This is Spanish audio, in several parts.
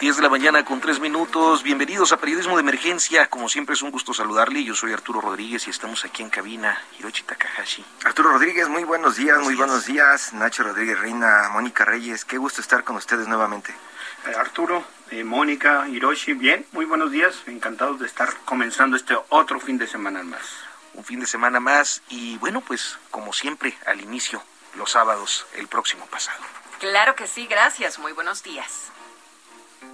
10 de la mañana con 3 minutos. Bienvenidos a Periodismo de Emergencia. Como siempre es un gusto saludarle. Yo soy Arturo Rodríguez y estamos aquí en cabina. Hiroshi Takahashi. Arturo Rodríguez, muy buenos días, muy buenos días. Nacho Rodríguez Reina, Mónica Reyes, qué gusto estar con ustedes nuevamente. Eh, Arturo, eh, Mónica, Hiroshi, bien, muy buenos días. Encantados de estar comenzando este otro fin de semana más. Un fin de semana más y bueno, pues como siempre al inicio, los sábados, el próximo pasado. Claro que sí, gracias. Muy buenos días.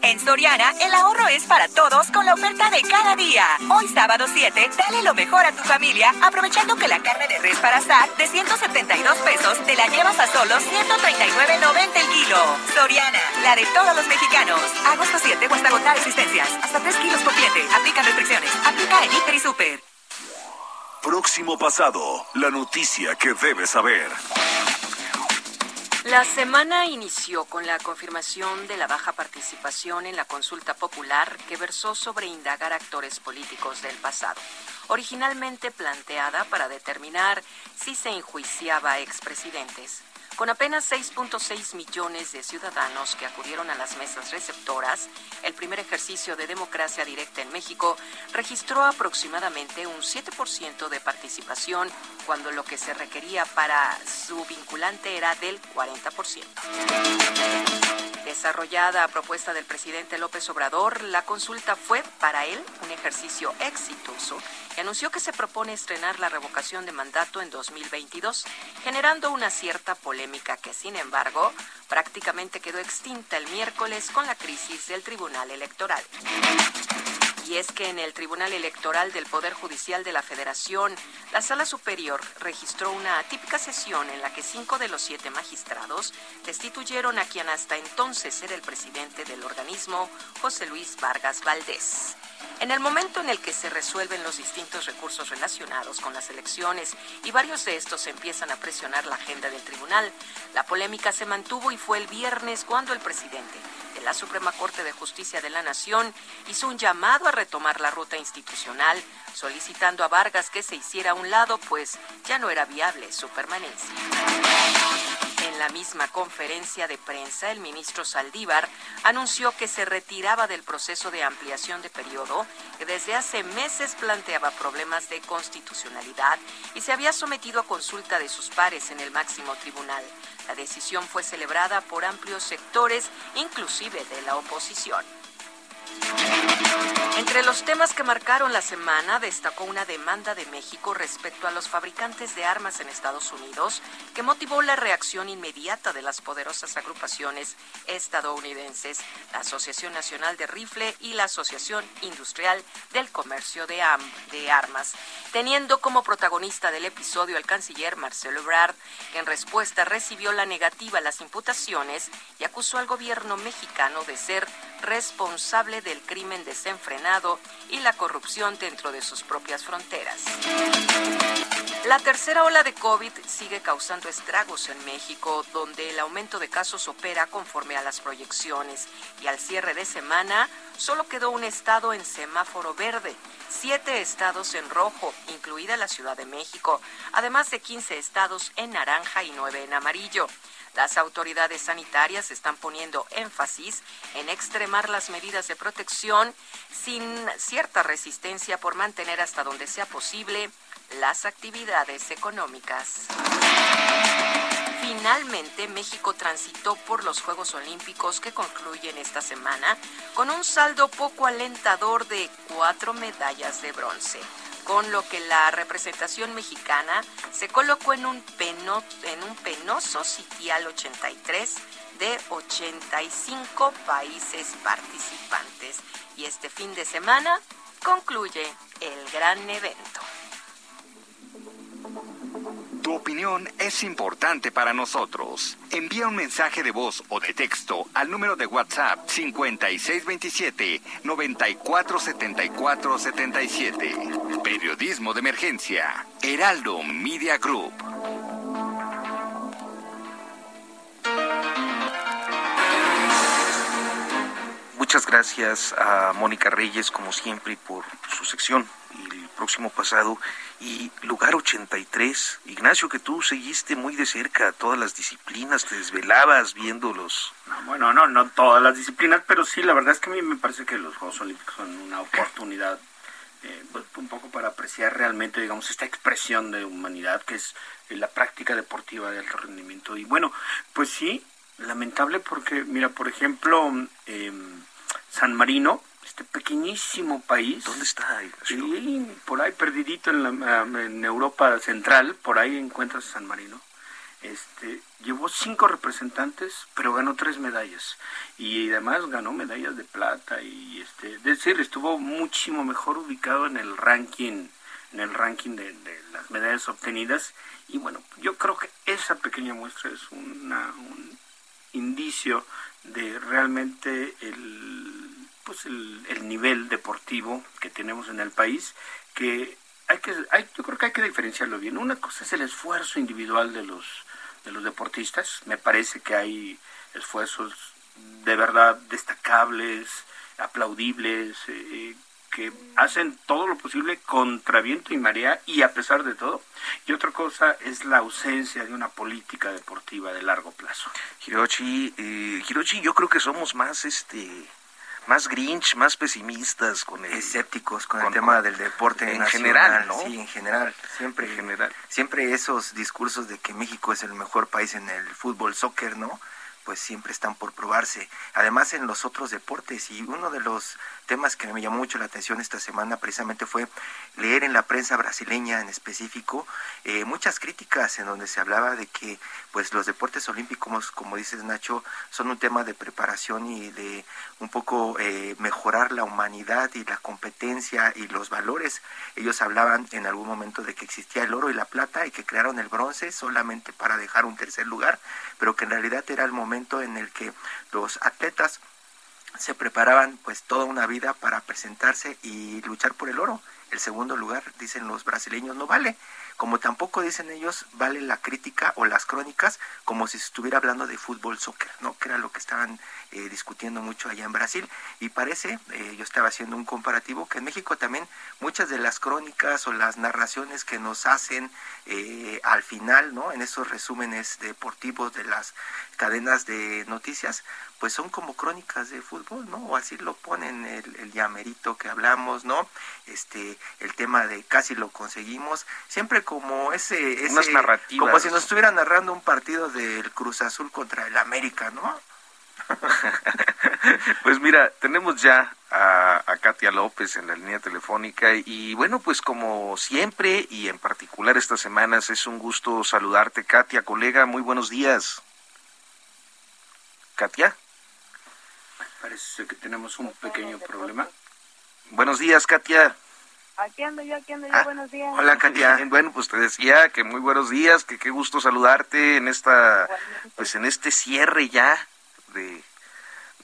En Soriana, el ahorro es para todos con la oferta de cada día. Hoy sábado 7, dale lo mejor a tu familia, aprovechando que la carne de res para asar de 172 pesos te la llevas a solo 139.90 el kilo. Soriana, la de todos los mexicanos. Agosto 7 o hasta agotar existencias. Hasta 3 kilos por cliente. Aplican restricciones. Aplica en Hiper y Super. Próximo pasado, la noticia que debes saber. La semana inició con la confirmación de la baja participación en la consulta popular que versó sobre indagar actores políticos del pasado, originalmente planteada para determinar si se enjuiciaba a expresidentes. Con apenas 6.6 millones de ciudadanos que acudieron a las mesas receptoras, el primer ejercicio de democracia directa en México registró aproximadamente un 7% de participación, cuando lo que se requería para su vinculante era del 40%. Desarrollada a propuesta del presidente López Obrador, la consulta fue para él un ejercicio exitoso y anunció que se propone estrenar la revocación de mandato en 2022, generando una cierta polémica que, sin embargo, prácticamente quedó extinta el miércoles con la crisis del Tribunal Electoral. Y es que en el Tribunal Electoral del Poder Judicial de la Federación, la Sala Superior registró una atípica sesión en la que cinco de los siete magistrados destituyeron a quien hasta entonces era el presidente del organismo, José Luis Vargas Valdés. En el momento en el que se resuelven los distintos recursos relacionados con las elecciones y varios de estos empiezan a presionar la agenda del tribunal, la polémica se mantuvo y fue el viernes cuando el presidente de la Suprema Corte de Justicia de la Nación hizo un llamado a retomar la ruta institucional, solicitando a Vargas que se hiciera a un lado, pues ya no era viable su permanencia. En la misma conferencia de prensa, el ministro Saldívar anunció que se retiraba del proceso de ampliación de periodo que desde hace meses planteaba problemas de constitucionalidad y se había sometido a consulta de sus pares en el máximo tribunal. La decisión fue celebrada por amplios sectores, inclusive de la oposición. Entre los temas que marcaron la semana destacó una demanda de México respecto a los fabricantes de armas en Estados Unidos que motivó la reacción inmediata de las poderosas agrupaciones estadounidenses, la Asociación Nacional de Rifle y la Asociación Industrial del Comercio de, de Armas, teniendo como protagonista del episodio al canciller Marcelo Ebrard, que en respuesta recibió la negativa a las imputaciones y acusó al gobierno mexicano de ser responsable del crimen desenfrenado y la corrupción dentro de sus propias fronteras. La tercera ola de COVID sigue causando estragos en México, donde el aumento de casos opera conforme a las proyecciones y al cierre de semana solo quedó un estado en semáforo verde, siete estados en rojo, incluida la Ciudad de México, además de 15 estados en naranja y nueve en amarillo. Las autoridades sanitarias están poniendo énfasis en extremar las medidas de protección sin cierta resistencia por mantener hasta donde sea posible las actividades económicas. Finalmente, México transitó por los Juegos Olímpicos que concluyen esta semana con un saldo poco alentador de cuatro medallas de bronce. Con lo que la representación mexicana se colocó en un, en un penoso sitial 83 de 85 países participantes. Y este fin de semana concluye el gran evento. Opinión es importante para nosotros. Envía un mensaje de voz o de texto al número de WhatsApp 5627-947477. Periodismo de emergencia. Heraldo Media Group. Muchas gracias a Mónica Reyes, como siempre, por su sección y el próximo pasado. Y lugar 83, Ignacio, que tú seguiste muy de cerca todas las disciplinas, te desvelabas viéndolos. bueno, no, no todas las disciplinas, pero sí, la verdad es que a mí me parece que los Juegos Olímpicos son una oportunidad eh, pues, un poco para apreciar realmente, digamos, esta expresión de humanidad que es eh, la práctica deportiva de alto rendimiento. Y bueno, pues sí, lamentable porque, mira, por ejemplo, eh, San Marino, este pequeñísimo país. ¿Dónde está? Ahí, por ahí perdidito en, la, en Europa Central, por ahí encuentras San Marino. Este, llevó cinco representantes, pero ganó tres medallas. Y además ganó medallas de plata y este, es decir, estuvo muchísimo mejor ubicado en el ranking, en el ranking de, de las medallas obtenidas. Y bueno, yo creo que esa pequeña muestra es una, un indicio de realmente el pues el, nivel deportivo que tenemos en el país que hay que hay, yo creo que hay que diferenciarlo bien una cosa es el esfuerzo individual de los de los deportistas me parece que hay esfuerzos de verdad destacables aplaudibles eh, que hacen todo lo posible contra viento y marea y a pesar de todo. Y otra cosa es la ausencia de una política deportiva de largo plazo. Hiroshi, eh, Hiroshi, yo creo que somos más este más grinch, más pesimistas, con el, escépticos con, el tema del deporte en general, ¿no? Sí, en general, siempre en general. Siempre esos discursos de que México es el mejor país en el fútbol, soccer, ¿no? Pues siempre están por probarse. Además en los otros deportes y uno de los temas que me llamó mucho la atención esta semana precisamente fue leer en la prensa brasileña en específico eh, muchas críticas en donde se hablaba de que pues los deportes olímpicos, como dices Nacho, son un tema de preparación y de un poco eh, mejorar la humanidad y la competencia y los valores. Ellos hablaban en algún momento de que existía el oro y la plata y que crearon el bronce solamente para dejar un tercer lugar, pero que en realidad era el momento en el que los atletas se preparaban pues toda una vida para presentarse y luchar por el oro. El segundo lugar, dicen los brasileños, no vale como tampoco dicen ellos, vale la crítica o las crónicas como si estuviera hablando de fútbol soccer, ¿no? Que era lo que estaban eh, discutiendo mucho allá en Brasil. Y parece, eh, yo estaba haciendo un comparativo, que en México también muchas de las crónicas o las narraciones que nos hacen eh, al final, ¿no? En esos resúmenes deportivos de las cadenas de noticias, pues son como crónicas de fútbol, ¿no? O así lo ponen el, el llamerito que hablamos, ¿no? Este, el tema de casi lo conseguimos, siempre como ese, ese como si nos estuviera narrando un partido del Cruz Azul contra el América, ¿no? pues mira, tenemos ya a, a, Katia López en la línea telefónica y bueno, pues como siempre y en particular estas semanas es un gusto saludarte, Katia, colega, muy buenos días. Katia. Parece que tenemos un pequeño problema. Buenos días, Katia. Aquí ando yo, aquí ando yo, ah, buenos días. Hola, Katia. Bueno, pues te decía que muy buenos días, que qué gusto saludarte en esta, pues en este cierre ya de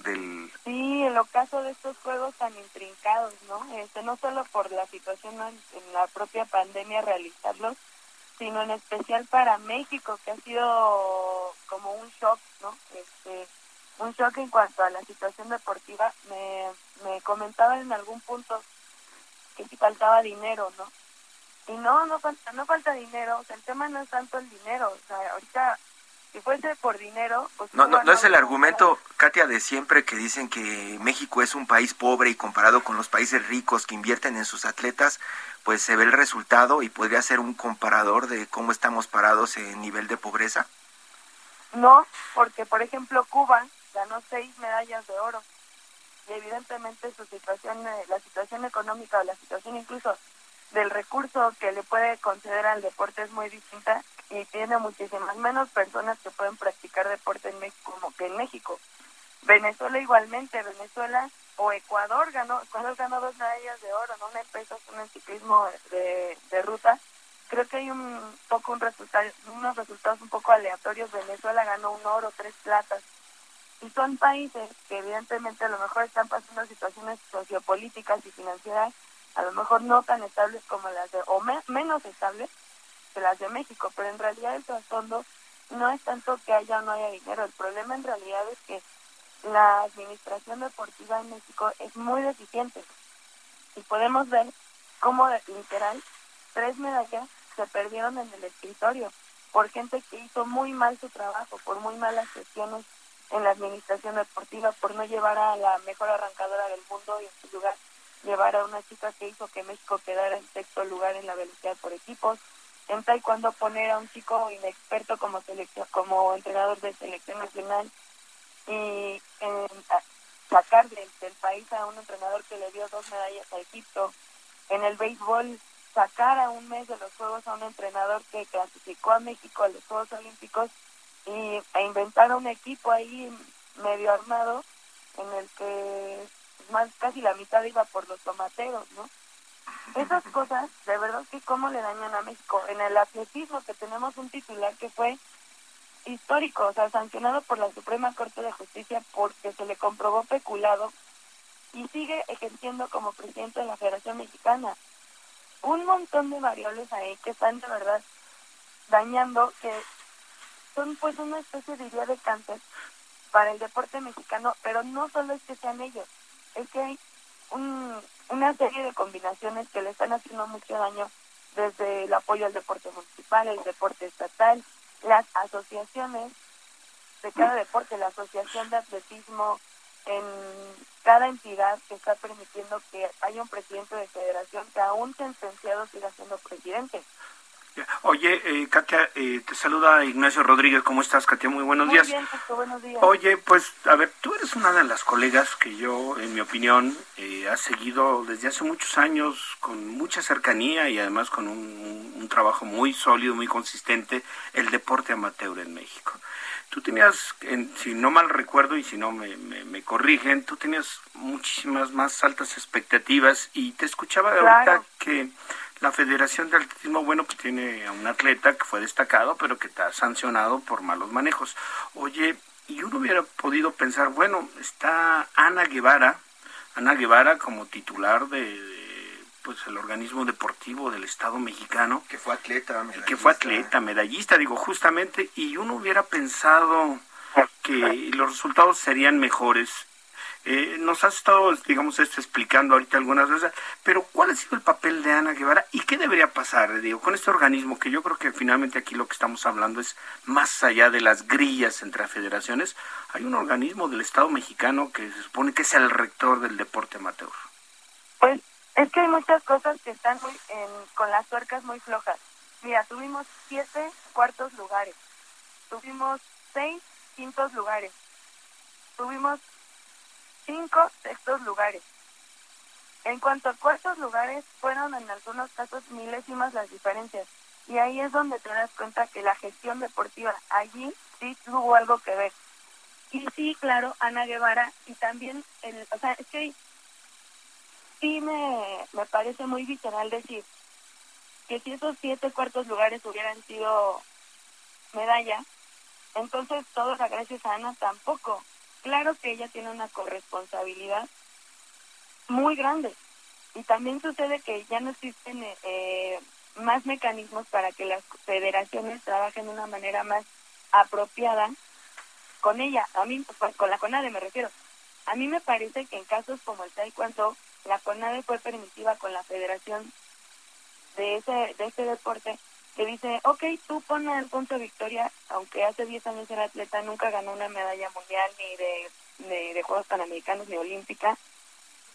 del... Sí, el ocaso de estos juegos tan intrincados, ¿no? Este, no solo por la situación en, la propia pandemia realizarlos, sino en especial para México, que ha sido como un shock, ¿no? Este, un shock en cuanto a la situación deportiva. Me, me comentaban en algún punto que si faltaba dinero, ¿no? Y no, no falta, no falta dinero, o sea, el tema no es tanto el dinero, o sea, ahorita si fuese por dinero, pues no, no, no es el argumento, Katia, de siempre que dicen que México es un país pobre y comparado con los países ricos que invierten en sus atletas, pues se ve el resultado y podría ser un comparador de cómo estamos parados en nivel de pobreza. No, porque por ejemplo Cuba ganó seis medallas de oro y evidentemente su situación, eh, la situación económica o la situación incluso del recurso que le puede conceder al deporte es muy distinta y tiene muchísimas menos personas que pueden practicar deporte en México como que en México. Venezuela igualmente, Venezuela o Ecuador ganó, Ecuador ganó dos medallas de oro, no una pesos, una en ciclismo de, de ruta. Creo que hay un poco un resultado, unos resultados un poco aleatorios. Venezuela ganó un oro, tres platas. Y son países que evidentemente a lo mejor están pasando situaciones sociopolíticas y financieras a lo mejor no tan estables como las de, o menos estables que las de México, pero en realidad el trasfondo no es tanto que haya o no haya dinero, el problema en realidad es que la administración deportiva en México es muy deficiente. Y podemos ver cómo literal tres medallas se perdieron en el escritorio por gente que hizo muy mal su trabajo, por muy malas gestiones en la administración deportiva, por no llevar a la mejor arrancadora del mundo y en su lugar llevar a una chica que hizo que México quedara en sexto lugar en la velocidad por equipos, en taekwondo poner a un chico inexperto como selección, como entrenador de selección nacional y sacar del, país a un entrenador que le dio dos medallas a Egipto, en el béisbol sacar a un mes de los Juegos a un entrenador que clasificó a México a los Juegos Olímpicos y e inventar un equipo ahí medio armado en el que más casi la mitad iba por los tomateros, ¿no? Esas cosas, de verdad que cómo le dañan a México. En el atletismo que tenemos un titular que fue histórico, o sea, sancionado por la Suprema Corte de Justicia porque se le comprobó peculado y sigue ejerciendo como presidente de la Federación Mexicana. Un montón de variables ahí que están de verdad dañando, que son pues una especie de idea de cáncer para el deporte mexicano, pero no solo es que sean ellos, es que hay un, una serie de combinaciones que le están haciendo mucho daño desde el apoyo al deporte municipal, el deporte estatal, las asociaciones de cada deporte, la asociación de atletismo en cada entidad que está permitiendo que haya un presidente de federación que aún sentenciado siga siendo presidente. Oye, eh, Katia, eh, te saluda Ignacio Rodríguez. ¿Cómo estás, Katia? Muy buenos Muy días. Bien, buenos días. Oye, pues, a ver, tú eres una de las colegas que yo, en mi opinión, eh, ha seguido desde hace muchos años con mucha cercanía y además con un, un trabajo muy sólido, muy consistente, el deporte amateur en México. Tú tenías, en, si no mal recuerdo y si no me, me, me, corrigen, tú tenías muchísimas más altas expectativas y te escuchaba de Claro. ahorita que la Federación de Atletismo, bueno, pues tiene a un atleta que fue destacado, pero que está sancionado por malos manejos. Oye, y uno hubiera podido pensar, bueno, está Ana Guevara, Ana Guevara como titular de, de, pues el organismo deportivo del Estado mexicano, Que fue atleta, que fue atleta, medallista, digo, justamente, y uno hubiera pensado que los resultados serían mejores. Eh, nos has estado, digamos, esto explicando ahorita algunas veces, pero ¿cuál ha sido el papel de Ana Guevara y qué debería pasar, digo, con este organismo que yo creo que finalmente aquí lo que estamos hablando es más allá de las grillas entre federaciones, hay un organismo del Estado mexicano que se supone que es el rector del deporte amateur. Pues es que hay muchas cosas que están muy en, con las tuercas muy flojas. Mira, tuvimos siete cuartos lugares, tuvimos seis quintos lugares, tuvimos cinco sextos lugares. En cuanto a cuartos lugares, fueron en algunos casos milésimas las diferencias. Y ahí es donde te das cuenta que la gestión deportiva allí sí tuvo algo que ver. Y sí, claro, Ana Guevara y también, el, o sea, es que sí me, me parece muy visceral decir que si esos siete cuartos lugares hubieran sido medalla, entonces todo gracias a Ana tampoco. Claro que ella tiene una corresponsabilidad muy grande. Y también sucede que ya no existen eh, más mecanismos para que las federaciones trabajen de una manera más apropiada con ella. A mí, pues, con la CONADE me refiero. A mí me parece que en casos como el taekwondo, la CONADE fue permisiva con la federación de ese, de ese deporte que dice, ok, tú pon a Alfonso Victoria, aunque hace 10 años era atleta, nunca ganó una medalla mundial ni de, de, de Juegos Panamericanos ni Olímpica.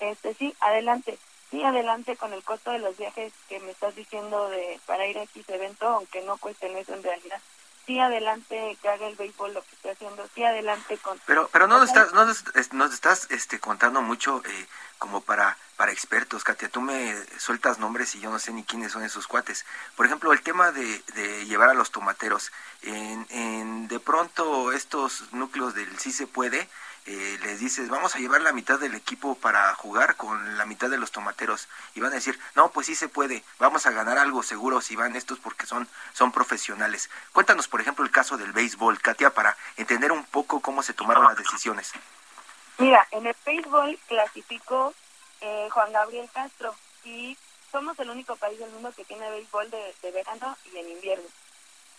Este, sí, adelante. Sí, adelante con el costo de los viajes que me estás diciendo de para ir a X evento, aunque no cuesten eso en realidad. Sí adelante que haga el béisbol lo que esté haciendo, sí adelante con... Pero, pero no nos estás, no nos, estás este, contando mucho eh, como para, para expertos, Katia. Tú me sueltas nombres y yo no sé ni quiénes son esos cuates. Por ejemplo, el tema de, de llevar a los tomateros. En, en, de pronto estos núcleos del sí se puede, eh, les dices, vamos a llevar la mitad del equipo para jugar con la mitad de los tomateros. Y van a decir, no, pues sí se puede, vamos a ganar algo seguro si van estos porque son, son profesionales. Cuéntanos, por ejemplo, el caso del béisbol, Katia, para entender un poco cómo se tomaron las decisiones. Mira, en el béisbol clasificó eh, Juan Gabriel Castro y somos el único país del mundo que tiene béisbol de, de verano y en invierno.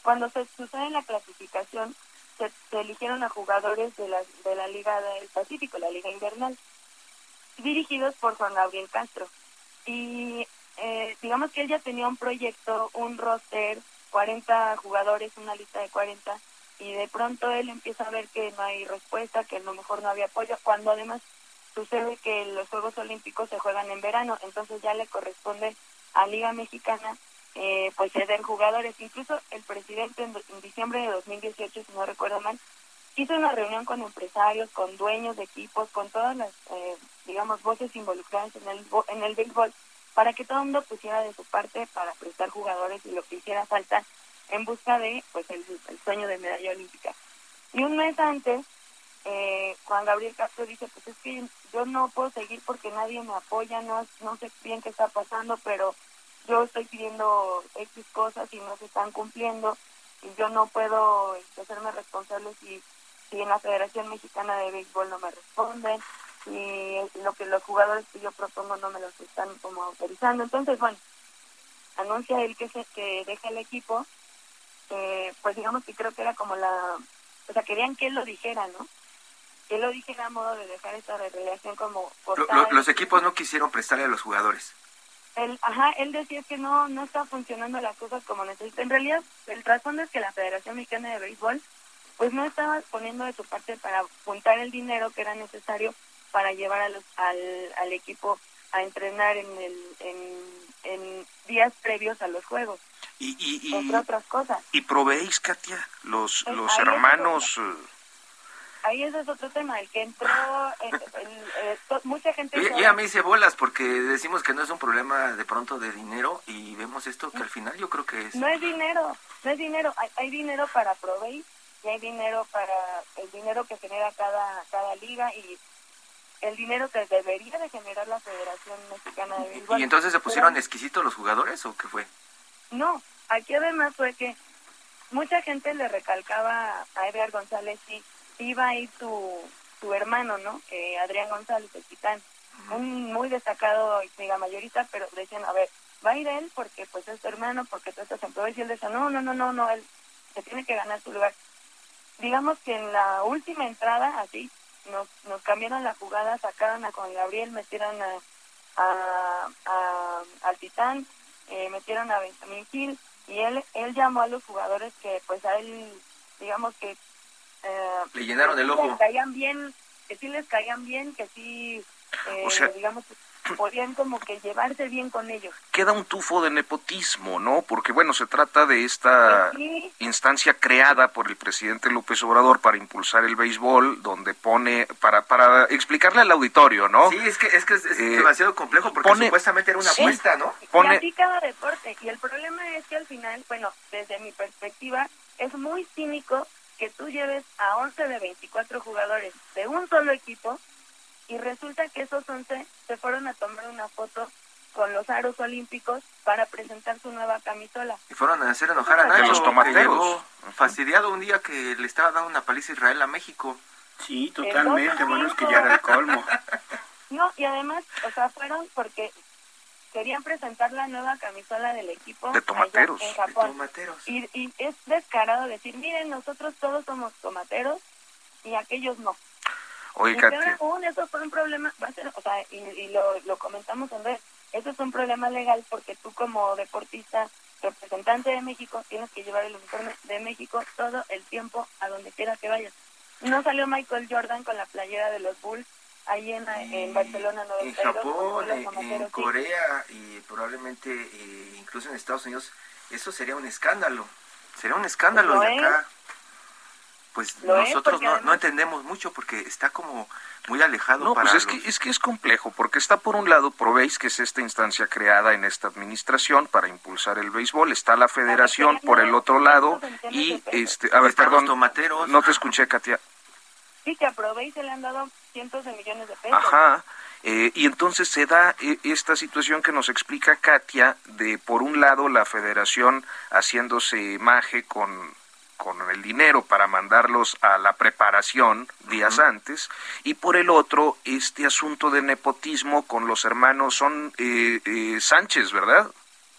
Cuando se sucede la clasificación, se, eligieron a jugadores de la, de la Liga del Pacífico, la Liga Invernal, dirigidos por Juan Gabriel Castro. Y eh, digamos que él ya tenía un proyecto, un roster, 40 jugadores, una lista de 40, y de pronto él empieza a ver que no hay respuesta, que a lo mejor no había apoyo, cuando además sucede que los Juegos Olímpicos se juegan en verano, entonces ya le corresponde a Liga Mexicana eh, pues ceder jugadores. Incluso el presidente en, diciembre de 2018, si no recuerdo mal, hizo una reunión con empresarios, con dueños de equipos, con todas las, eh, digamos, voces involucradas en el, en el béisbol, para que todo el mundo pusiera de su parte para prestar jugadores y lo que hiciera falta en busca de pues el, sueño de medalla olímpica. Y un mes antes, eh, Juan Gabriel Castro dice, pues es que yo no puedo seguir porque nadie me apoya, no, no sé bien qué está pasando, pero yo estoy pidiendo X cosas y no se están cumpliendo y yo no puedo este, hacerme responsable si, si en la Federación Mexicana de Béisbol no me responden y lo que los jugadores que yo propongo no me los están como autorizando. Entonces, bueno, anuncia él que, se, que deja el equipo, eh, pues digamos que creo que era como la, o sea, querían que él lo dijera, ¿no? Que él lo dijera a modo de dejar esta relación como... los equipos no quisieron prestarle a los jugadores él, ajá, él decía que no, no está funcionando las cosas como necesita. En realidad, el trasfondo es que la Federación Mexicana de Béisbol, pues no estaba poniendo de su parte para juntar el dinero que era necesario para llevar a los, al, al equipo a entrenar en, el, en, días previos a los juegos. Y, y, entre otras cosas. ¿Y proveéis, Katia, los, pues los hermanos ahí ese es otro tema, el que entró, eh, mucha gente... Ya, me hice bolas porque decimos que no es un problema de pronto de dinero y vemos esto que al final yo creo que es... No es dinero, no es dinero, hay, dinero para Provey y hay dinero para el dinero que genera cada, cada liga y el dinero que debería de generar la Federación Mexicana de Béisbol. ¿Y entonces se pusieron exquisitos los jugadores o qué fue? No, aquí además fue que mucha gente le recalcaba a Edgar González, sí, iba a ir tu, tu hermano, ¿no? Eh, Adrián González, el titán, un muy destacado mega mayorista, pero decían, a ver, va a ir él porque pues es tu hermano, porque tú estás en y él decía, no, no, no, no, no, él se tiene que ganar su lugar. Digamos que en la última entrada, así, nos, nos cambiaron la jugada, sacaron a Juan Gabriel, metieron a, a, al Titán, eh, metieron a Benjamín Gil, y él, él llamó a los jugadores que pues a él, digamos que eh, le llenaron el ojo. Les caían bien, que sí les caían bien, que sí, eh, digamos, podían como que llevarse bien con ellos. Queda un tufo de nepotismo, ¿no? Porque bueno, se trata de esta pues instancia creada por el presidente López Obrador para impulsar el béisbol, donde pone, para, para explicarle al auditorio, ¿no? Sí, es que es, que es, eh, demasiado complejo porque supuestamente era una apuesta, ¿no? Pone... Y cada deporte, y el problema es que al final, bueno, desde mi perspectiva, es muy cínico que tú lleves a 11 de 24 jugadores de un solo equipo y resulta que esos 11 se fueron a tomar una foto con los aros olímpicos para presentar su nueva camisola. Y fueron a hacer enojar a Nacho, los tomateros. Fastidiado un día que le estaba dando una paliza a Israel a México. Sí, totalmente. Bueno, es que ya era el colmo. No, y además, o sea, fueron porque querían presentar la nueva camisola del equipo de tomateros, en Japón. Y, y, es descarado decir, miren, nosotros todos somos tomateros y aquellos no. Oye, y eso fue un problema, va a ser, o sea, y, lo, lo comentamos en vez, eso es un problema legal porque tú como deportista, representante de México, tienes que llevar el uniforme de México todo el tiempo a donde quiera que vayas. No salió Michael Jordan con la playera de los Bulls ahí en, en Barcelona, En Japón, en, Corea y probablemente eh, incluso en Estados Unidos, eso sería un escándalo. Sería un escándalo de acá. Pues nosotros no, no entendemos mucho porque está como muy alejado no, pues es que es que es complejo porque está por un lado Proveis que es esta instancia creada en esta administración para impulsar el béisbol está la Federación por el otro lado y este a ver perdón no te escuché Katia sí que a Proveis se le han dado cientos de millones de pesos. Ajá. Eh, y entonces se da eh, esta situación que nos explica Katia de por un lado la Federación haciéndose maje con con el dinero para mandarlos a la preparación días antes y por el otro este asunto de nepotismo con los hermanos son eh, eh, Sánchez, ¿verdad?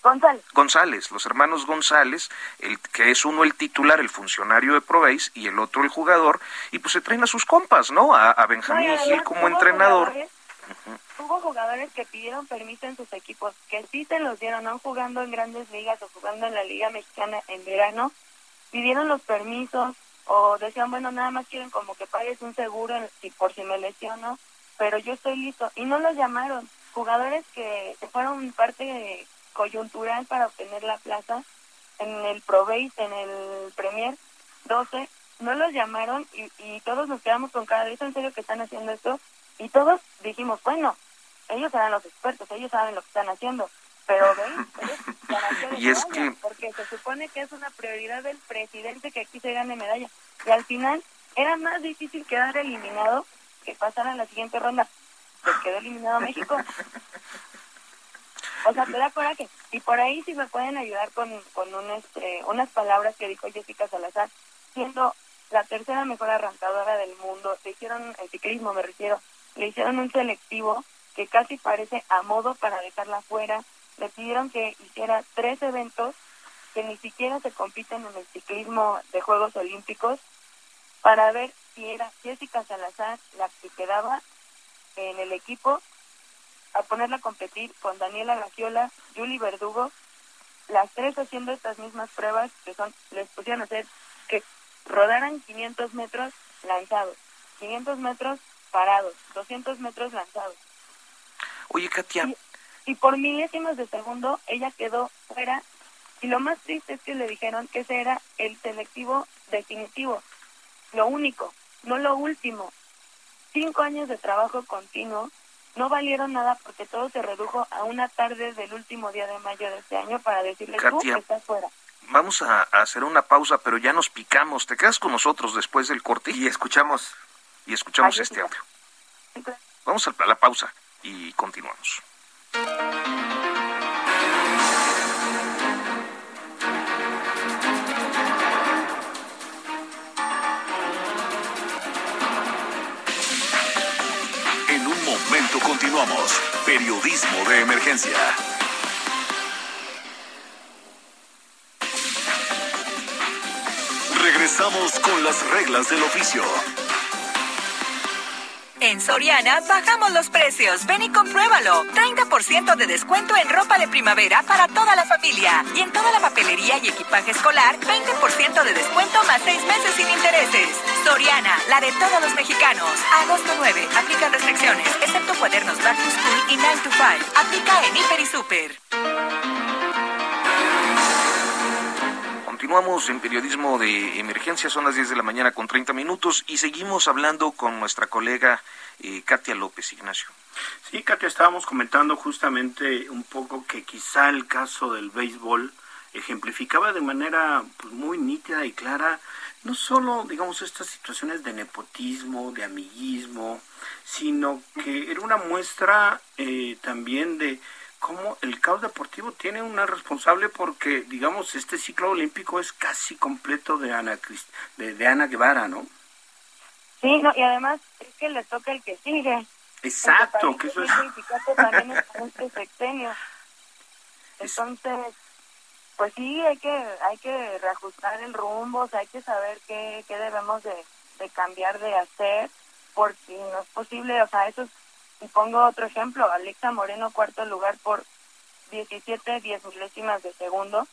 González. González, los hermanos González, el que es uno el titular, el funcionario de Proveis y el otro el jugador y pues se traen a sus compas, ¿no? A, Benjamín Gil como entrenador. Hubo jugadores que pidieron permiso en sus equipos, que sí se los dieron, no jugando en grandes ligas o jugando en la Liga Mexicana en verano, pidieron los permisos o decían, bueno, nada más quieren como que pagues un seguro si, por si me lesiono, pero yo estoy listo. Y no los llamaron. Jugadores que fueron parte coyuntural para obtener la plaza en el Pro en el Premier 12, no los llamaron y, y todos nos quedamos con cada vez en serio que están haciendo esto? Y todos dijimos, bueno, ellos eran los expertos, ellos saben lo que están haciendo pero ven, y es que porque se supone que es una prioridad del presidente que aquí se gane medalla y al final era más difícil quedar eliminado que pasar a la siguiente ronda. Pues quedó eliminado México o sea te da coraje y por ahí si me pueden ayudar con con un, este, unas palabras que dijo Jessica Salazar siendo la tercera mejor arrancadora del mundo le hicieron el ciclismo me refiero le hicieron un selectivo que casi parece a modo para dejarla fuera le pidieron que hiciera tres eventos que ni siquiera se compiten en el ciclismo de Juegos Olímpicos para ver si era Jessica Salazar la que quedaba en el equipo a ponerla a competir con Daniela Gagiola, Julie Verdugo, las tres haciendo estas mismas pruebas que son, les pusieron a hacer que rodaran 500 metros lanzados, 500 metros parados, 200 metros lanzados. Oye, Katia, y por milésimas de segundo ella quedó fuera y lo más triste es que le dijeron que ese era el selectivo definitivo, lo único, no lo último. Cinco años de trabajo continuo no valieron nada porque todo se redujo a una tarde del último día de mayo de este año para decirle tú que estás fuera. Vamos a, hacer una pausa, pero ya nos picamos. ¿Te quedas con nosotros después del corte? Y escuchamos. Y escuchamos este audio. Vamos a la pausa y continuamos. Continuamos. Periodismo de emergencia. Regresamos con las reglas del oficio. En Soriana bajamos los precios. Ven y compruébalo. 30% de descuento en ropa de primavera para toda la familia. Y en toda la papelería y equipaje escolar, 20% de descuento más 6 meses sin intereses. Soriana, la de todos los mexicanos. Agosto 9. Aplican restricciones, excepto cuadernos Back to School y 9 to 5. Aplica en Hiper y Super. Continuamos en periodismo de emergencia, son las 10 de la mañana con 30 minutos y seguimos hablando con nuestra colega eh, Katia López Ignacio. Sí, Katia, estábamos comentando justamente un poco que quizá el caso del béisbol ejemplificaba de manera pues, muy nítida y clara no solo, digamos, estas situaciones de nepotismo, de amiguismo, sino que era una muestra eh, también de cómo el caos deportivo tiene una responsable porque, digamos, este ciclo olímpico es casi completo de Ana, de, Ana Guevara, ¿no? Sí, no, y además es que le toca el que sigue. Exacto, que eso es... también es este sexenio. Entonces, pues sí, hay que hay que reajustar el rumbo, o sea, hay que saber qué, qué debemos de, de cambiar de hacer, porque no es posible, o sea, eso es y pongo otro ejemplo, Alexa Moreno, cuarto lugar por 17 diez milésimas de segundo.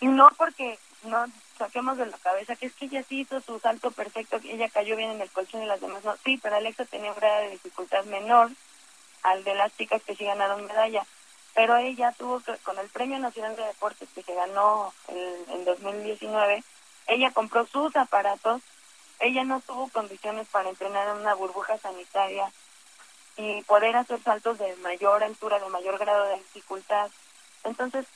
Y no porque no saquemos de la cabeza que es que ella sí hizo su salto perfecto, que ella cayó bien en el colchón y las demás no. Sí, pero Alexa tenía un grado de dificultad menor al de las chicas que sí ganaron medalla. pero ella tuvo que, con el Premio Nacional de Deportes que se ganó en, en 2019, ella compró sus aparatos, ella no tuvo condiciones para entrenar en una burbuja sanitaria y poder hacer saltos de mayor altura, de mayor grado de dificultad. Entonces,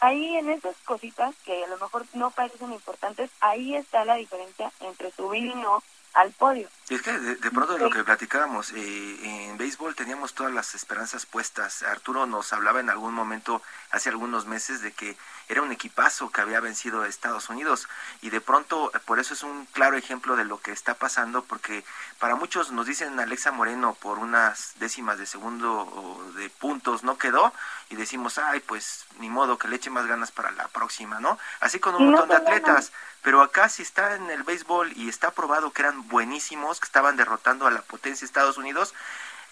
ahí en esas cositas que a lo mejor no parecen importantes, ahí está la diferencia entre subir y no al podio. Es que de, pronto de lo que platicábamos, eh, en béisbol teníamos todas las esperanzas puestas. Arturo nos hablaba en algún momento, hace algunos meses, de que era un equipazo que había vencido a Estados Unidos. Y de pronto, por eso es un claro ejemplo de lo que está pasando, porque para muchos nos dicen Alexa Moreno por unas décimas de segundo o de puntos no quedó, y decimos, ay, pues ni modo, que le eche más ganas para la próxima, ¿no? Así con un montón de atletas. Pero acá si está en el béisbol y está probado que eran buenísimos, que estaban derrotando a la potencia Estados Unidos,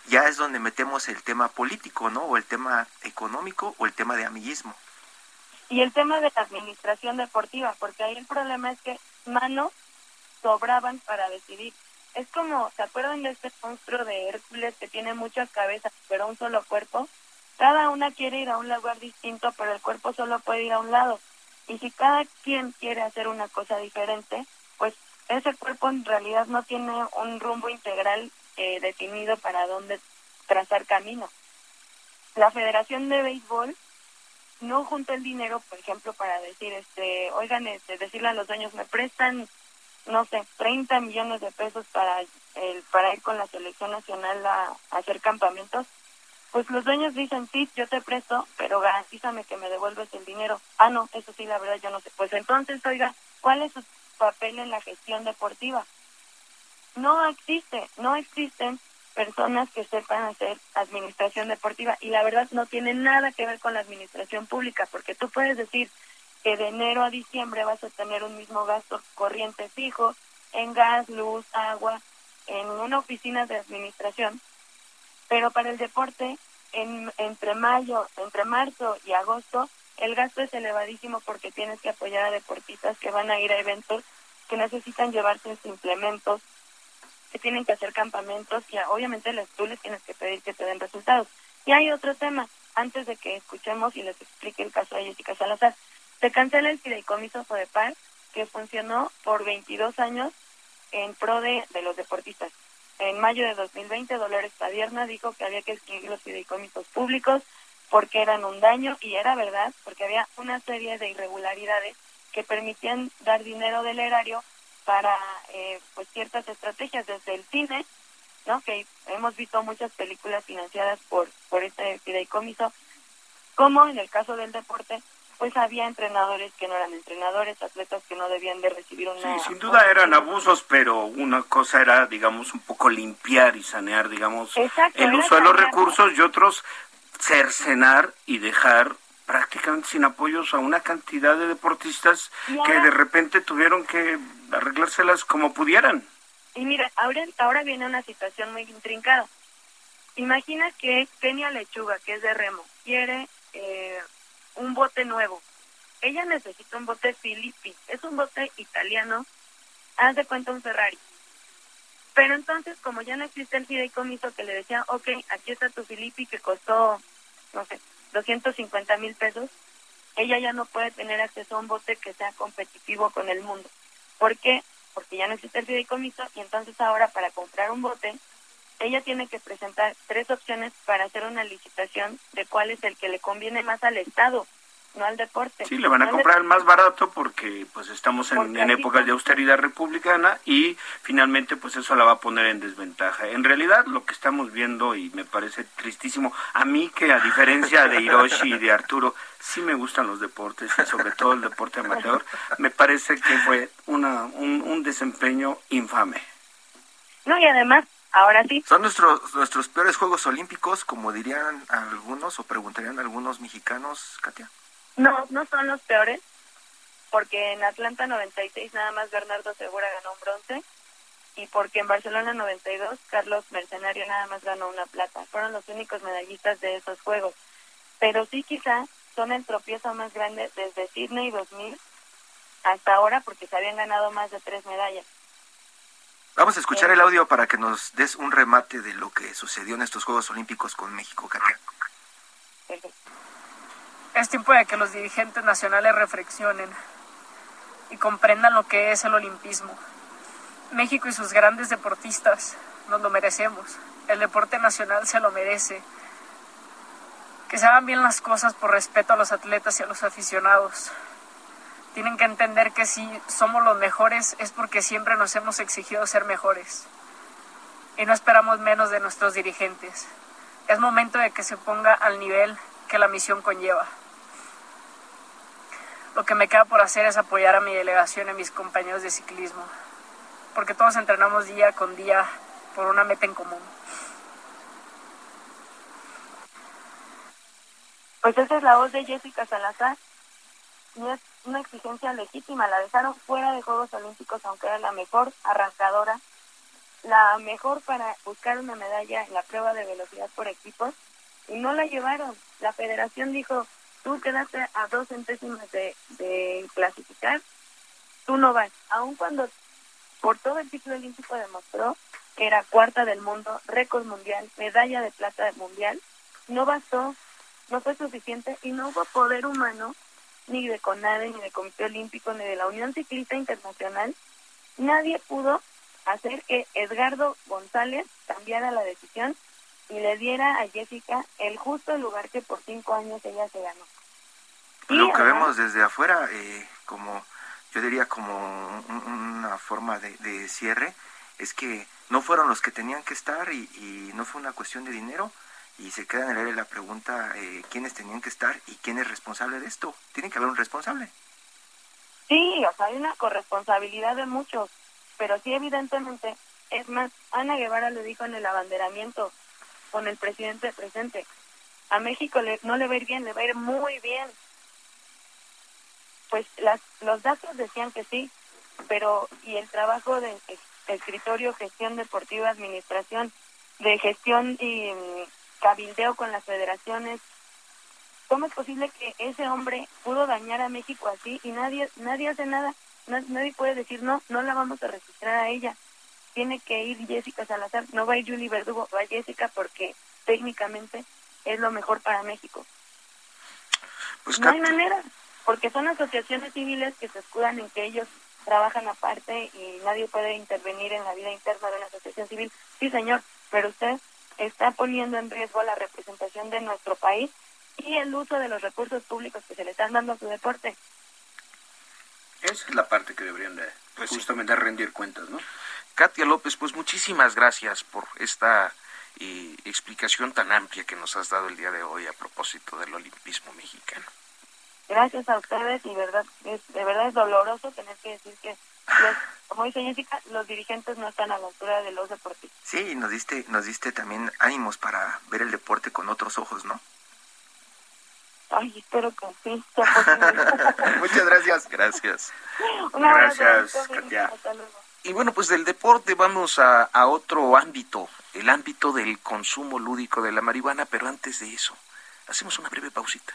ya es donde metemos el tema político, ¿no? O el tema económico o el tema de amiguismo. Y el tema de la administración deportiva, porque ahí el problema es que manos sobraban para decidir. Es como, ¿se acuerdan de este monstruo de Hércules que tiene muchas cabezas pero un solo cuerpo? Cada una quiere ir a un lugar distinto, pero el cuerpo solo puede ir a un lado. Y si cada quien quiere hacer una cosa diferente, pues ese cuerpo en realidad no tiene un rumbo integral eh, definido para dónde trazar camino. La Federación de Béisbol no junta el dinero, por ejemplo, para decir, este, oigan, este, decirle a los dueños, me prestan, no sé, 30 millones de pesos para, el, para ir con la selección nacional a hacer campamentos pues los dueños dicen, sí, yo te presto, pero garantízame que me devuelves el dinero. Ah, no, eso sí, la verdad, yo no sé. Pues entonces, oiga, ¿cuál es su papel en la gestión deportiva? No existe, no existen personas que sepan hacer administración deportiva y la verdad no tiene nada que ver con la administración pública, porque tú puedes decir que de enero a diciembre vas a tener un mismo gasto corriente fijo en gas, luz, agua, en una oficina de administración, pero para el deporte, en, entre mayo, entre marzo y agosto, el gasto es elevadísimo porque tienes que apoyar a deportistas que van a ir a eventos que necesitan llevarse sus implementos, que tienen que hacer campamentos y obviamente les, tú les tienes que pedir que te den resultados. Y hay otro tema, antes de que escuchemos y les explique el caso de Jessica Salazar. Se cancela el fideicomiso FODEPAR que funcionó por 22 años en pro de los deportistas. En mayo de 2020, Dolores Padierna dijo que había que escribir los fideicomisos públicos porque eran un daño, y era verdad, porque había una serie de irregularidades que permitían dar dinero del erario para eh, pues ciertas estrategias desde el cine, ¿no? Que hemos visto muchas películas financiadas por por este fideicomiso, como en el caso del deporte, pues había entrenadores que no eran entrenadores, atletas que no debían de recibir una... Sí, sin duda eran abusos, pero una cosa era, digamos, un poco limpiar y sanear, digamos, el uso de los recursos y otros cercenar y dejar prácticamente sin apoyos a una cantidad de deportistas que de repente tuvieron que arreglárselas como pudieran. Y mira, ahora, ahora viene una situación muy intrincada. Imagina que Kenia Lechuga, que es de remo, quiere eh, un bote nuevo. Ella necesita un bote Filippi, es un bote italiano, haz de cuenta un Ferrari. Pero entonces, como ya no existe el fideicomiso que le decía, ok, aquí está tu Filippi que costó, no sé, 250 mil pesos, ella ya no puede tener acceso a un bote que sea competitivo con el mundo. ¿Por qué? Porque ya no existe el fideicomiso y entonces ahora para comprar un bote, ella tiene que presentar tres opciones para hacer una licitación de cuál es el que le conviene más al Estado, no al deporte. Sí, le van a comprar el más barato porque pues estamos en, en épocas de austeridad republicana y finalmente pues eso la va a poner en desventaja. En realidad lo que estamos viendo y me parece tristísimo, a mí que a diferencia de Hiroshi y de Arturo, sí me gustan los deportes y sobre todo el deporte amateur, me parece que fue una, un, un desempeño infame. No, y además Ahora sí. Son nuestros, nuestros peores Juegos Olímpicos, como dirían algunos o preguntarían algunos mexicanos, Katia. No, no son los peores, porque en Atlanta 96 nada más Bernardo Segura ganó un bronce y porque en Barcelona 92 Carlos Mercenario nada más ganó una plata. Fueron los únicos medallistas de esos Juegos. Pero sí quizá son el tropiezo más grande desde Sydney 2000 hasta ahora porque se habían ganado más de tres medallas. Vamos a escuchar el audio para que nos des un remate de lo que sucedió en estos Juegos Olímpicos con México, Katia. Es tiempo de que los dirigentes nacionales reflexionen y comprendan lo que es el olimpismo. México y sus grandes deportistas nos lo merecemos. El deporte nacional se lo merece. Que se hagan bien las cosas por respeto a los atletas y a los aficionados. Tienen que entender que si somos los mejores es porque siempre nos hemos exigido ser mejores. Y no esperamos menos de nuestros dirigentes. Es momento de que se ponga al nivel que la misión conlleva. Lo que me queda por hacer es apoyar a mi delegación y a mis compañeros de ciclismo, porque todos entrenamos día con día por una meta en común. Pues esa es la voz de Jessica Salazar y es una exigencia legítima. La dejaron fuera de Juegos Olímpicos, aunque era la mejor arrancadora, la mejor para buscar una medalla en la prueba de velocidad por equipos y no la llevaron. La federación dijo, tú quedaste a dos centésimas de, de clasificar, tú no vas. Aun cuando por todo el ciclo olímpico demostró que era cuarta del mundo, récord mundial, medalla de plata mundial, no bastó, no fue suficiente y no hubo poder humano ni de CONADE, ni de Comité Olímpico, ni de la Unión Ciclista Internacional. Nadie pudo hacer que Edgardo González cambiara la decisión y le diera a Jessica el justo lugar que por cinco años ella se ganó. Lo que vemos desde afuera, eh, como yo diría como una forma de, cierre, es que no fueron los que tenían que estar y, no fue una cuestión de dinero y se queda en el aire la pregunta eh, quiénes tenían que estar y quién es responsable de esto. Tiene que haber un responsable. Sí, o sea, hay una corresponsabilidad de muchos, pero sí evidentemente, es más, Ana Guevara lo dijo en el abanderamiento, con el presidente presente. A México le, no le va a ir bien, le va a ir muy bien. Pues las, los datos decían que sí, pero y el trabajo de escritorio, gestión deportiva, administración, de gestión y mm, cabildeo con las federaciones. ¿Cómo es posible que ese hombre pudo dañar a México así y nadie nadie hace nada? Nadie puede decir no, no la vamos a registrar a ella tiene que ir Jessica Salazar, no va a ir Julie Verdugo, va Jessica porque técnicamente es lo mejor para México. Pues no hay manera, porque son asociaciones civiles que se escudan en que ellos trabajan aparte y nadie puede intervenir en la vida interna de una asociación civil. Sí, señor, pero usted está poniendo en riesgo la representación de nuestro país y el uso de los recursos públicos que se le están dando a su deporte. Esa es la parte que deberían de, pues justamente rendir cuentas, ¿no? Katia López, pues muchísimas gracias por esta eh, explicación tan amplia que nos has dado el día de hoy a propósito del olimpismo mexicano. Gracias a ustedes y verdad, es, de verdad es doloroso tener que decir que, como dice Jessica, los dirigentes no están a la altura de los deportistas. Sí, nos diste, nos diste también ánimos para ver el deporte con otros ojos, ¿no? Ay, espero que sí. Muchas gracias. Gracias. gracias, Katia. Y bueno, pues del deporte vamos a, a otro ámbito, el ámbito del consumo lúdico de la marihuana, pero antes de eso, hacemos una breve pausita.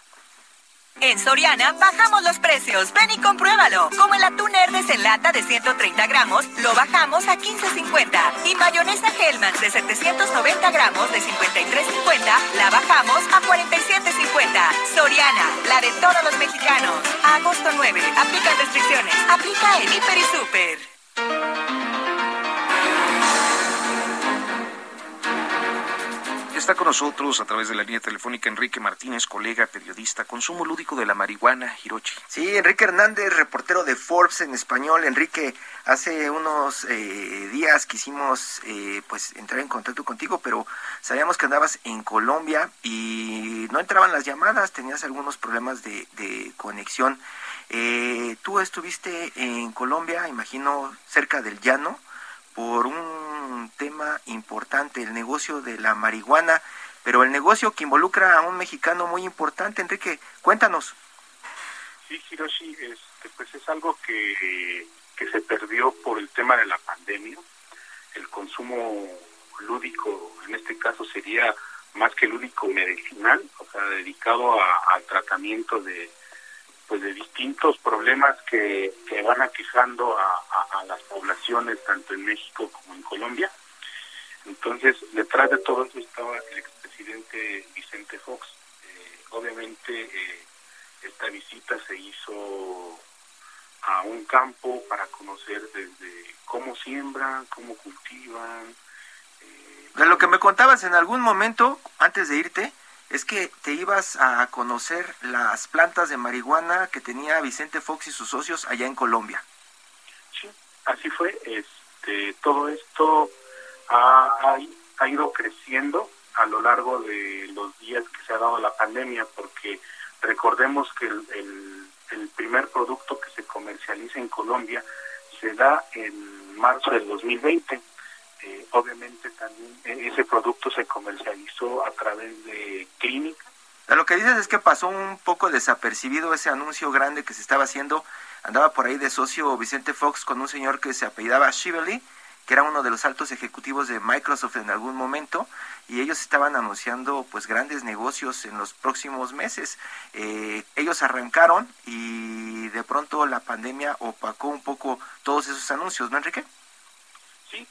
En Soriana bajamos los precios. Ven y compruébalo. Como el atún Herdes en lata de 130 gramos, lo bajamos a 15.50. Y mayonesa Hellman de 790 gramos de 53.50, la bajamos a 47.50. Soriana, la de todos los mexicanos. agosto 9. Aplica restricciones. Aplica en Hiper y Super. Está con nosotros a través de la línea telefónica Enrique Martínez, colega periodista, consumo lúdico de la marihuana, Hirochi. Sí, Enrique Hernández, reportero de Forbes en español. Enrique, hace unos eh, días quisimos eh, pues entrar en contacto contigo, pero sabíamos que andabas en Colombia y no entraban las llamadas, tenías algunos problemas de, de conexión. Eh, tú estuviste en Colombia, imagino, cerca del llano por un tema importante, el negocio de la marihuana, pero el negocio que involucra a un mexicano muy importante. Enrique, cuéntanos. Sí, Hiroshi, este, pues es algo que, que se perdió por el tema de la pandemia. El consumo lúdico, en este caso, sería más que lúdico medicinal, o sea, dedicado al tratamiento de, pues de distintos problemas que, que van aquejando a, a, las poblaciones tanto en México como en Colombia. Entonces, detrás de todo eso estaba el expresidente Vicente Fox, eh, obviamente eh, esta visita se hizo a un campo para conocer desde cómo siembran, cómo cultivan. De lo que me contabas en algún momento, antes de irte, es que te ibas a conocer las plantas de marihuana que tenía Vicente Fox y sus socios allá en Colombia. Sí, así fue. Este, todo esto ha, ha, ido creciendo a lo largo de los días que se ha dado la pandemia, porque recordemos que el, el, primer producto que se comercializa en Colombia se da en marzo del 2020. Eh, obviamente también e, ese producto se comercializó a través de clínicas. Lo que dices es que pasó un poco desapercibido ese anuncio grande que se estaba haciendo. Andaba por ahí de socio Vicente Fox con un señor que se apellidaba Shively que era uno de los altos ejecutivos de Microsoft en algún momento, y ellos estaban anunciando pues grandes negocios en los próximos meses. Eh, ellos arrancaron y de pronto la pandemia opacó un poco todos esos anuncios, ¿no, Enrique? Sí,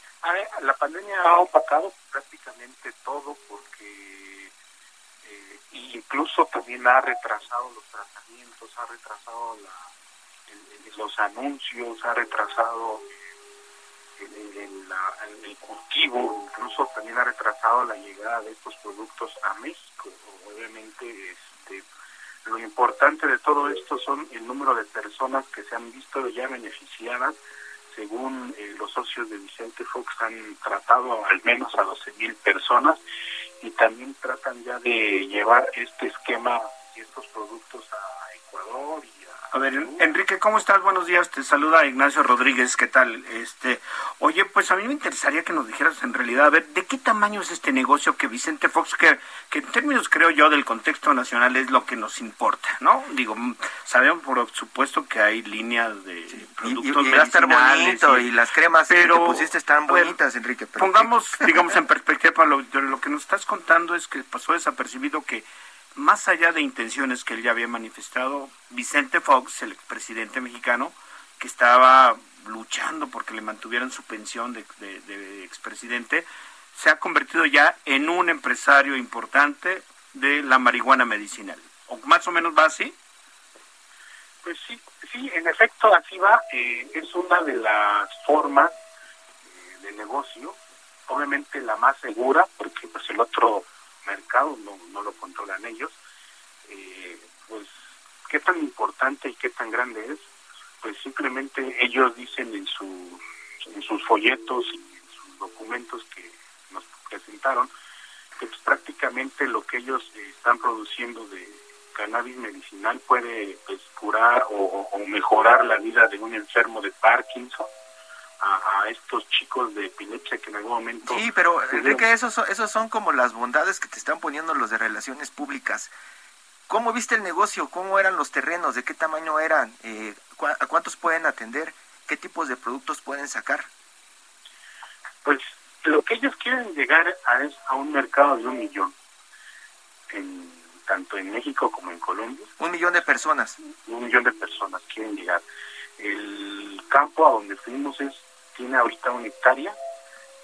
la pandemia ha opacado prácticamente todo porque eh, incluso también ha retrasado los tratamientos, ha retrasado los anuncios, ha retrasado en, el cultivo, incluso también ha retrasado la llegada de estos productos a México. Obviamente, este, lo importante de todo esto son el número de personas que se han visto ya beneficiadas. Según eh, los socios de Vicente Fox, han tratado al menos a 12 mil personas y también tratan ya de llevar este esquema y estos productos a Ecuador y a ver, Enrique, ¿cómo estás? Buenos días. Te saluda Ignacio Rodríguez. ¿Qué tal? Este, oye, pues a mí me interesaría que nos dijeras en realidad, a ver, ¿de qué tamaño es este negocio que Vicente Fox, que, que en términos creo yo del contexto nacional es lo que nos importa, ¿no? Digo, mm, sabemos por supuesto que hay líneas de productos y, y, estar bonito y, las cremas pero, que pusiste están bonitas, Enrique. pongamos, digamos, en perspectiva, lo, lo que nos estás contando es que pasó desapercibido que más allá de intenciones que él ya había manifestado, Vicente Fox, el expresidente mexicano, que estaba luchando porque le mantuvieran su pensión de, expresidente, se ha convertido ya en un empresario importante de la marihuana medicinal. ¿O más o menos va así? Pues sí, sí, en efecto así va. Eh, es una de las formas eh, de negocio, obviamente la más segura, porque pues el otro mercado, no, no lo controlan ellos, eh, pues qué tan importante y qué tan grande es, pues simplemente ellos dicen en sus, en sus folletos y en sus documentos que nos presentaron, que pues, prácticamente lo que ellos están produciendo de cannabis medicinal puede pues, curar o mejorar la vida de un enfermo de Parkinson a, estos chicos de epilepsia que en algún momento... Sí, pero Enrique, esos son, esos son como las bondades que te están poniendo los de relaciones públicas. ¿Cómo viste el negocio? ¿Cómo eran los terrenos? ¿De qué tamaño eran? Eh, ¿A cuántos pueden atender? ¿Qué tipos de productos pueden sacar? Pues lo que ellos quieren llegar a es a un mercado de un millón, en, tanto en México como en Colombia. Un millón de personas. Un millón de personas quieren llegar. El campo a donde fuimos es tiene ahorita una hectárea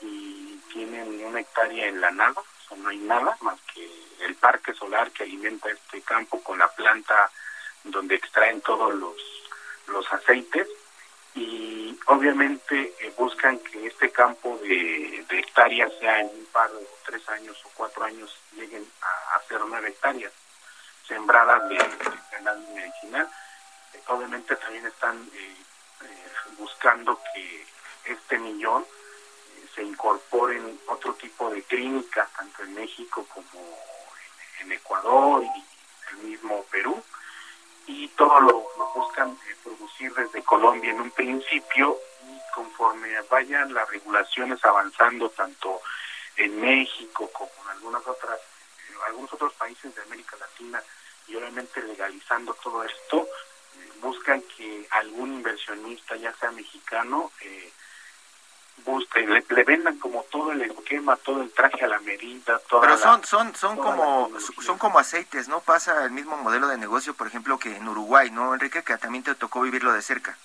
y tienen una hectárea en la nada, o no hay nada más que el parque solar que alimenta este campo con la planta donde extraen todos los, los aceites y obviamente eh, buscan que este campo de, hectáreas sea en un par de tres años o cuatro años lleguen a, ser nueve hectáreas sembradas de, de medicinal. Eh, obviamente también están eh, buscando que este millón eh, se incorporen otro tipo de clínicas, tanto en México como en, Ecuador y el mismo Perú. Y todo lo, buscan eh, producir desde Colombia en un principio y conforme vayan las regulaciones avanzando tanto en México como en algunas otras, eh, algunos otros países de América Latina y obviamente legalizando todo esto, buscan que algún inversionista, ya sea mexicano, eh, le, vendan como todo el esquema, todo el traje a la medida, toda Pero son son son como son como aceites, ¿no? Pasa el mismo modelo de negocio, por ejemplo, que en Uruguay, ¿no, Enrique? Que también te tocó vivirlo de cerca.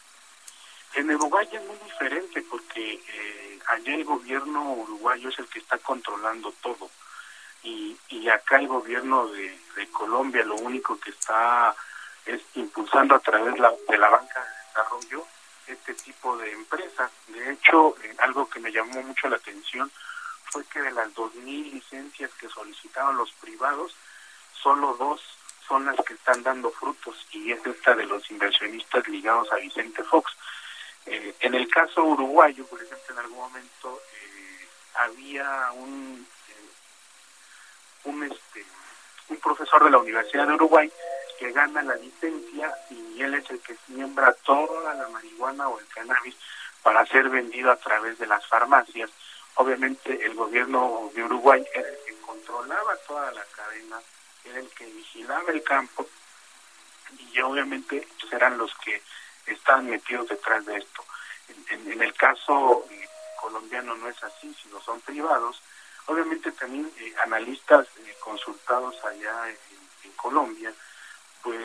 En Uruguay es muy diferente porque eh, allá el gobierno uruguayo es el que está controlando todo. y, y acá el gobierno de, Colombia lo único que está es impulsando a través de la banca de desarrollo este tipo de empresas. De hecho, eh, algo que me llamó mucho la atención fue que de las 2.000 licencias que solicitaron los privados, solo dos son las que están dando frutos y es esta de los inversionistas ligados a Vicente Fox. Eh, en el caso uruguayo, por ejemplo, en algún momento eh, había un, un, este, un profesor de la Universidad de Uruguay que gana la licencia y él es el que siembra toda la marihuana o el cannabis para ser vendido a través de las farmacias. Obviamente el gobierno de Uruguay era el que controlaba toda la cadena, era el que vigilaba el campo y obviamente serán los que están metidos detrás de esto. En, el caso eh, colombiano no es así, sino son privados. Obviamente también eh, analistas eh, consultados allá en, Colombia pues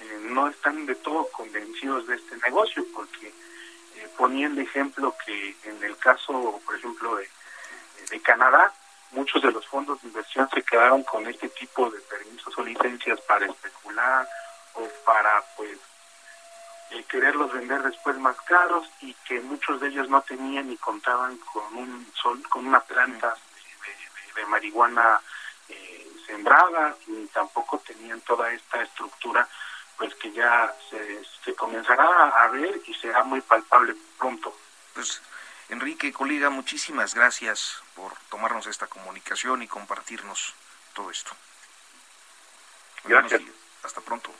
eh, no están de todo convencidos de este negocio porque eh, ponían de ejemplo que en el caso, por ejemplo, de, de Canadá, muchos de los fondos de inversión se quedaron con este tipo de permisos o licencias para especular o para pues eh, quererlos vender después más caros y que muchos de ellos no tenían ni contaban con un sol, con una planta de, de marihuana sembrada y tampoco tenían toda esta estructura pues que ya se, se comenzará a ver y será muy palpable pronto. Pues Enrique, colega, muchísimas gracias por tomarnos esta comunicación y compartirnos todo esto. Gracias. Hasta pronto.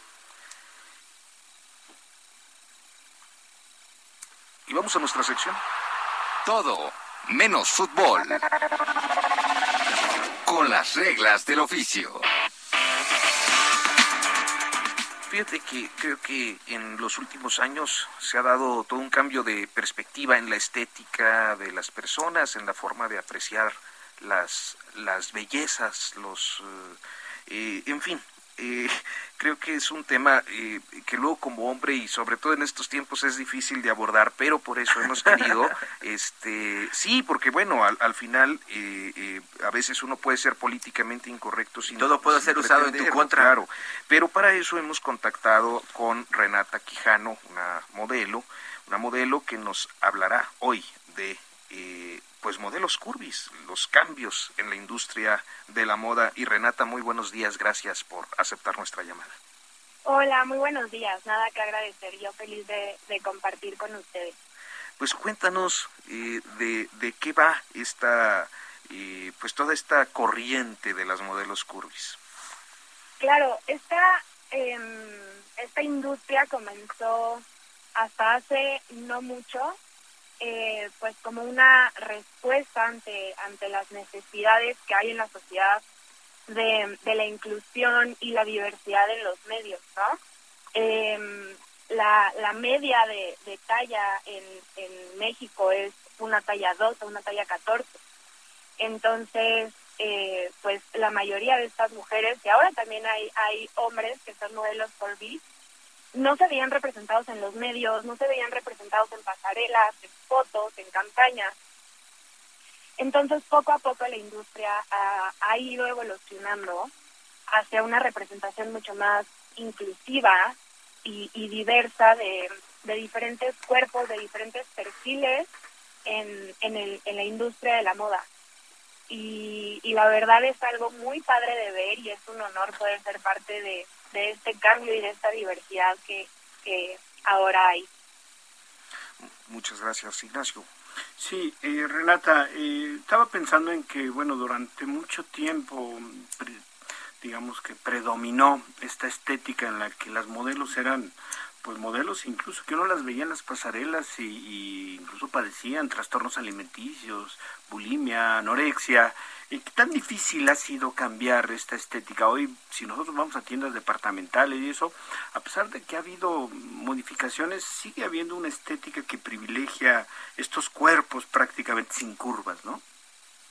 Y vamos a nuestra sección. Todo menos fútbol con las reglas del oficio. Fíjate que creo que en los últimos años se ha dado todo un cambio de perspectiva en la estética de las personas, en la forma de apreciar las, las bellezas, los, eh, en fin, eh, creo que es un tema eh, que luego como hombre y sobre todo en estos tiempos es difícil de abordar, pero por eso hemos querido, este, sí, porque bueno, al, final eh, a veces uno puede ser políticamente incorrecto sin todo puede ser usado en tu contra, claro, pero para eso hemos contactado con Renata Quijano, una modelo, una modelo que nos hablará hoy de pues modelos curvis, los cambios en la industria de la moda. Y Renata, muy buenos días, gracias por aceptar nuestra llamada. Hola, muy buenos días, nada que agradecer, yo feliz de, compartir con ustedes. Pues cuéntanos eh, de, de, qué va esta, eh, pues toda esta corriente de las modelos curvis. Claro, esta, em, esta industria comenzó hasta hace no mucho eh, pues como una respuesta ante, ante las necesidades que hay en la sociedad de, la inclusión y la diversidad en los medios, ¿no? Em, la, la media de, talla en, en México es una talla 2 o una talla 14. Entonces, eh, pues la mayoría de estas mujeres, y ahora también hay, hay hombres que son modelos por B, no se veían representados en los medios, no se veían representados en pasarelas, en fotos, en campañas. Entonces, poco a poco la industria ha, ido evolucionando hacia una representación mucho más inclusiva y, diversa de, diferentes cuerpos, de diferentes perfiles en, en, el, en la industria de la moda. Y, y la verdad es algo muy padre de ver y es un honor poder ser parte de, de este cambio y de esta diversidad que, ahora hay. Muchas gracias, Ignacio. Sí, eh, Renata, eh, estaba pensando en que, bueno, durante mucho tiempo, digamos que predominó esta estética en la que las modelos eran, pues modelos incluso que uno las veía en las pasarelas y, y incluso padecían trastornos alimenticios, bulimia, anorexia, ¿Qué tan difícil ha sido cambiar esta estética? Hoy, si nosotros vamos a tiendas departamentales y eso, a pesar de que ha habido modificaciones, sigue habiendo una estética que privilegia estos cuerpos prácticamente sin curvas, ¿no?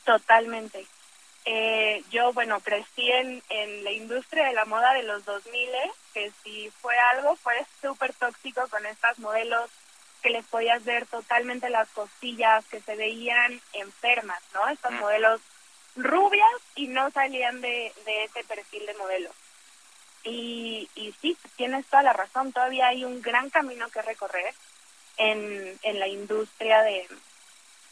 Totalmente. Eh, yo, bueno, crecí en, en la industria de la moda de los 2000, que si fue algo, fue súper tóxico con estas modelos que les podías ver totalmente las costillas, que se veían enfermas, ¿no? Estos mm. modelos rubias y no salían de, de ese perfil de modelo. Y, y sí, tienes toda la razón, todavía hay un gran camino que recorrer en, en la industria de,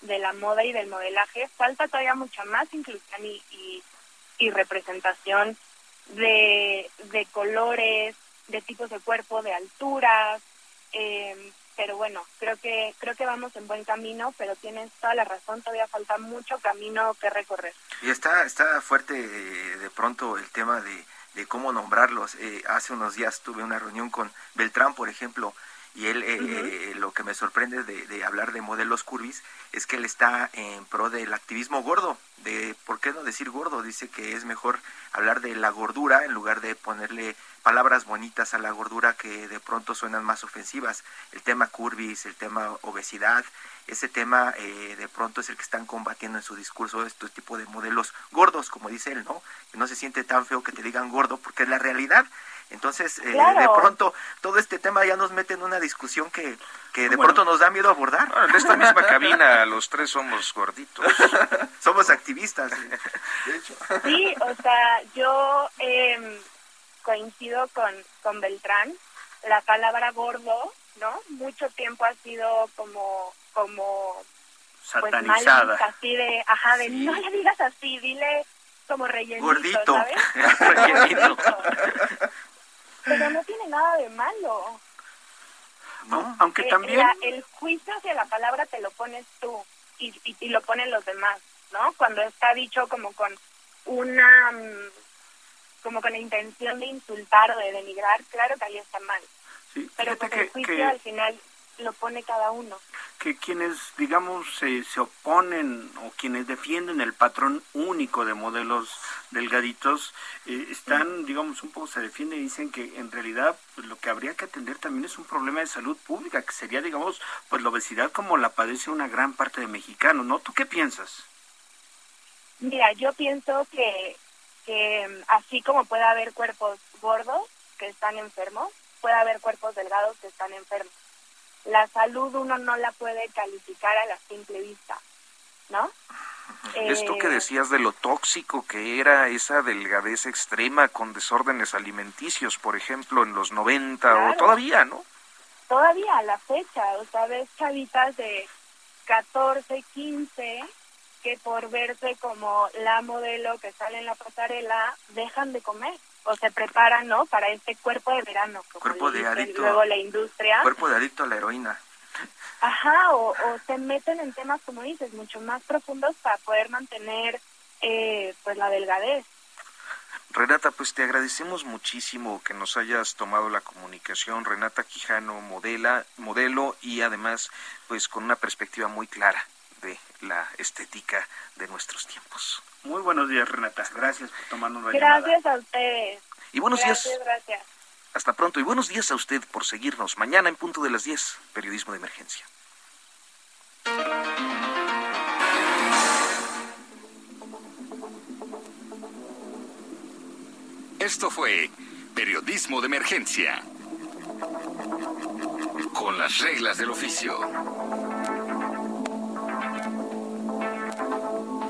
de la moda y del modelaje. Falta todavía mucha más inclusión y, y, y representación de, de colores, de tipos de cuerpo, de alturas, eh, pero bueno, creo que creo que vamos en buen camino, pero tienes toda la razón, todavía falta mucho camino que recorrer. Y está está fuerte eh, de pronto el tema de, de cómo nombrarlos. Eh, hace unos días tuve una reunión con Beltrán, por ejemplo, y él eh, eh, lo que me sorprende de, de, hablar de modelos curvis es que él está en pro del activismo gordo, de por qué no decir gordo, dice que es mejor hablar de la gordura en lugar de ponerle palabras bonitas a la gordura que de pronto suenan más ofensivas. El tema curvis, el tema obesidad, ese tema eh, de pronto es el que están combatiendo en su discurso este tipo de modelos gordos, como dice él, ¿no? Que no se siente tan feo que te digan gordo porque es la realidad. Entonces, eh, de pronto, todo este tema ya nos mete en una discusión que, que de pronto nos da miedo abordar. en esta misma cabina los tres somos gorditos. somos activistas, de hecho. Sí, o sea, yo eh, coincido con, con Beltrán. La palabra gordo, ¿no? Mucho tiempo ha sido como, como pues, satanizada. Pues, así de, ajá, de no le digas así, dile como rellenito, Gordito. ¿sabes? rellenito. Pero no tiene nada de malo. No, aunque eh, también... La, el juicio hacia la palabra te lo pones tú y, y, y, lo ponen los demás, ¿no? Cuando está dicho como con una... como con la intención de insultar o de denigrar, claro que ahí está mal. Sí, Pero pues el juicio que... al final lo pone cada uno. Que quienes, digamos, se, se oponen o quienes defienden el patrón único de modelos delgaditos, eh, están, digamos, un poco se defienden y dicen que en realidad pues, lo que habría que atender también es un problema de salud pública, que sería, digamos, pues la obesidad como la padece una gran parte de mexicanos, ¿no? ¿Tú qué piensas? Mira, yo pienso que, que así como puede haber cuerpos gordos que están enfermos, puede haber cuerpos delgados que están enfermos la salud uno no la puede calificar a la simple vista, ¿no? Esto que decías de lo tóxico que era esa delgadez extrema con desórdenes alimenticios, por ejemplo, en los 90 claro. o todavía, ¿no? Todavía a la fecha, o sea, ves chavitas de 14, 15 que por verse como la modelo que sale en la pasarela dejan de comer o se preparan, ¿no? Para este cuerpo de verano. Como cuerpo de adicto. Luego la industria. Cuerpo de adicto a la heroína. Ajá, o, o se meten en temas, como dices, mucho más profundos para poder mantener, eh, pues, la delgadez. Renata, pues te agradecemos muchísimo que nos hayas tomado la comunicación. Renata Quijano, modela, modelo y además, pues con una perspectiva muy clara de la estética de nuestros tiempos. Muy buenos días, Renata. Gracias por tomarnos la Gracias llamada. a ustedes. Y buenos gracias, días. Gracias. Hasta pronto y buenos días a usted por seguirnos. Mañana en punto de las 10, Periodismo de Emergencia. Esto fue Periodismo de Emergencia. Con las reglas del oficio.